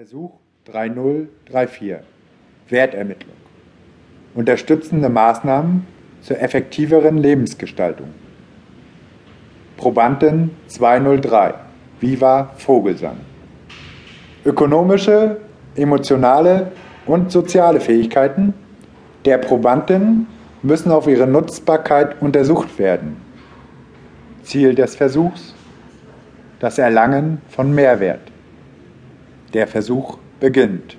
Versuch 3034 Wertermittlung. Unterstützende Maßnahmen zur effektiveren Lebensgestaltung. Probandin 203 Viva Vogelsang. Ökonomische, emotionale und soziale Fähigkeiten der Probandin müssen auf ihre Nutzbarkeit untersucht werden. Ziel des Versuchs das Erlangen von Mehrwert. Der Versuch beginnt.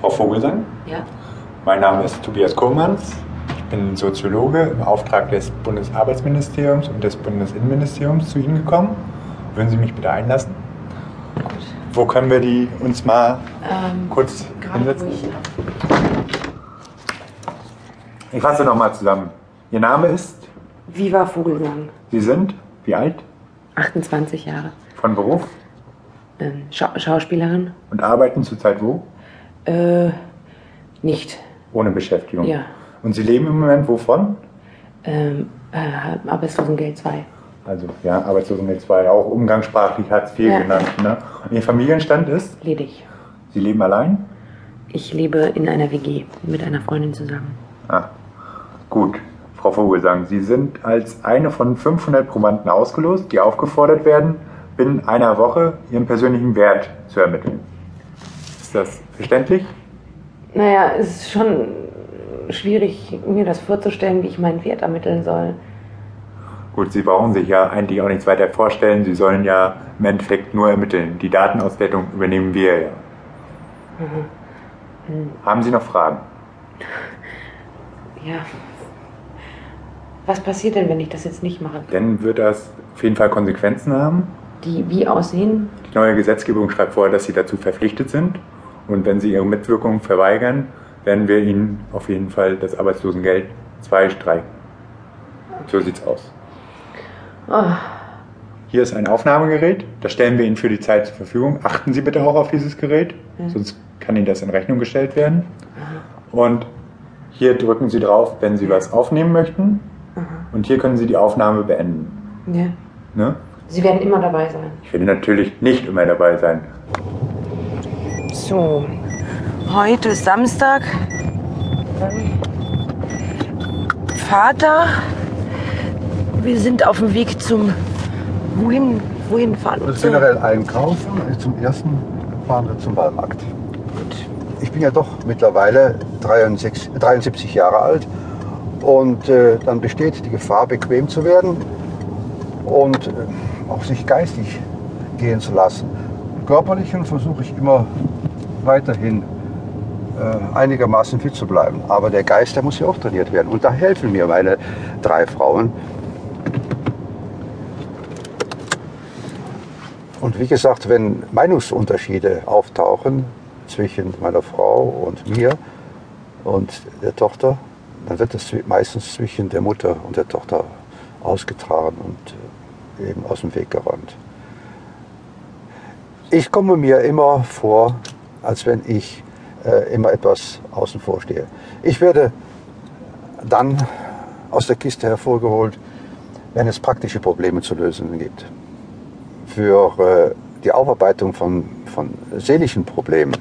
Frau Vogelsang? Ja. Mein Name ist Tobias Kohlmanns. Ich bin Soziologe im Auftrag des Bundesarbeitsministeriums und des Bundesinnenministeriums zu Ihnen gekommen. Würden Sie mich bitte einlassen? Wo können wir die uns mal Ähm, kurz hinsetzen? Ich fasse nochmal zusammen. Ihr Name ist, Viva Vogelsang, Sie sind, wie alt? 28 Jahre. Von Beruf Ähm, Schau Schauspielerin? und arbeiten zurzeit wo? Äh, nicht. Ohne Beschäftigung. Ja. Und Sie leben im Moment wovon? Ähm, äh, Arbeitslosengeld 2. Also ja, Arbeitslosengeld 2, auch umgangssprachlich Hartz IV Ja. genannt. Ne? Und Ihr Familienstand ist? Ledig. Sie leben allein? Ich lebe in einer WG mit einer Freundin zusammen. Ah, gut. Frau Vogelsang, Sie sind als eine von 500 Probanden ausgelost, die aufgefordert werden, binnen einer Woche Ihren persönlichen Wert zu ermitteln. Ist das verständlich? Naja, es ist schon schwierig, mir das vorzustellen, wie ich meinen Wert ermitteln soll. Gut, Sie brauchen sich ja eigentlich auch nichts weiter vorstellen. Sie sollen ja im Endeffekt nur ermitteln. Die Datenauswertung übernehmen wir ja. Haben Sie noch Fragen? Ja. Was passiert denn, wenn ich das jetzt nicht mache? Dann wird das auf jeden Fall Konsequenzen haben. Die wie aussehen? Die neue Gesetzgebung schreibt vor, dass Sie dazu verpflichtet sind. Und wenn Sie Ihre Mitwirkung verweigern, werden wir Ihnen auf jeden Fall das Arbeitslosengeld 2 streichen. So sieht's aus. Oh, Hier ist ein Aufnahmegerät, das stellen wir Ihnen für die Zeit zur Verfügung. Achten Sie bitte auch auf dieses Gerät, sonst kann Ihnen das in Rechnung gestellt werden. Und hier drücken Sie drauf, wenn Sie was aufnehmen möchten. Und hier können Sie die Aufnahme beenden. ja. Ne? Sie werden immer dabei sein. Ich werde natürlich nicht immer dabei sein. So, heute ist Samstag. Vater, wir sind auf dem Weg zum. Wohin, wohin fahren wir? Also generell einkaufen. Zum ersten fahren wir zum Ballmarkt. Gut. Ich bin ja doch mittlerweile 63, 73 Jahre alt und äh, dann besteht die Gefahr, bequem zu werden und äh, auch sich geistig gehen zu lassen. Körperlichen versuche ich immer weiterhin äh, einigermaßen fit zu bleiben. Aber der Geist, der muss ja auch trainiert werden. Und da helfen mir meine drei Frauen. Und wie gesagt, wenn Meinungsunterschiede auftauchen zwischen meiner Frau und mir und der Tochter, dann wird es meistens zwischen der Mutter und der Tochter ausgetragen und äh, eben aus dem Weg geräumt. Ich komme mir immer vor, als wenn ich äh, immer etwas außen vor stehe. Ich werde dann aus der Kiste hervorgeholt, wenn es praktische Probleme zu lösen gibt für äh, die Aufarbeitung von, von seelischen Problemen,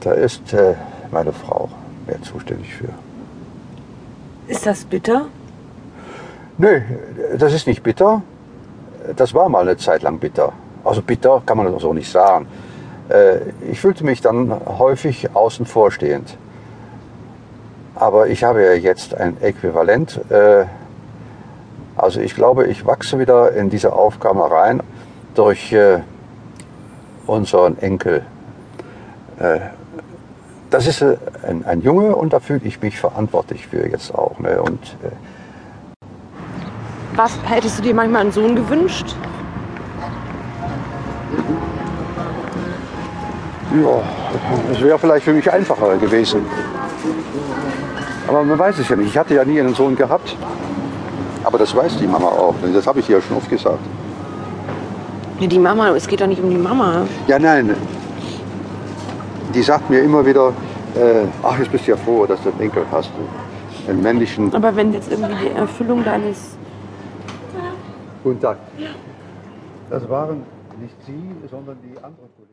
da ist äh, meine Frau mehr zuständig für. Ist das bitter? Nö, das ist nicht bitter. Das war mal eine Zeit lang bitter. Also bitter kann man so nicht sagen. Äh, Ich fühlte mich dann häufig außen vor stehend. Aber ich habe ja jetzt ein Äquivalent. äh, Also ich glaube, ich wachse wieder in diese Aufgabe rein durch äh, unseren Enkel. Das ist äh, ein, ein Junge und da fühle ich mich verantwortlich für jetzt auch. Ne? Und äh, Was hättest du dir manchmal einen Sohn gewünscht? Ja, das wäre vielleicht für mich einfacher gewesen. Aber man weiß es ja nicht. Ich hatte ja nie einen Sohn gehabt. Aber das weiß die Mama auch. Das habe ich ihr schon oft gesagt. Ja, die Mama, es geht doch nicht um die Mama. Ja, nein. Die sagt mir immer wieder, äh, ach, jetzt bist du ja froh, dass du einen Enkel hast. Einen männlichen. Aber wenn jetzt irgendwie die Erfüllung deines. Guten Tag. Das waren Nicht Sie, sondern die anderen Kollegen.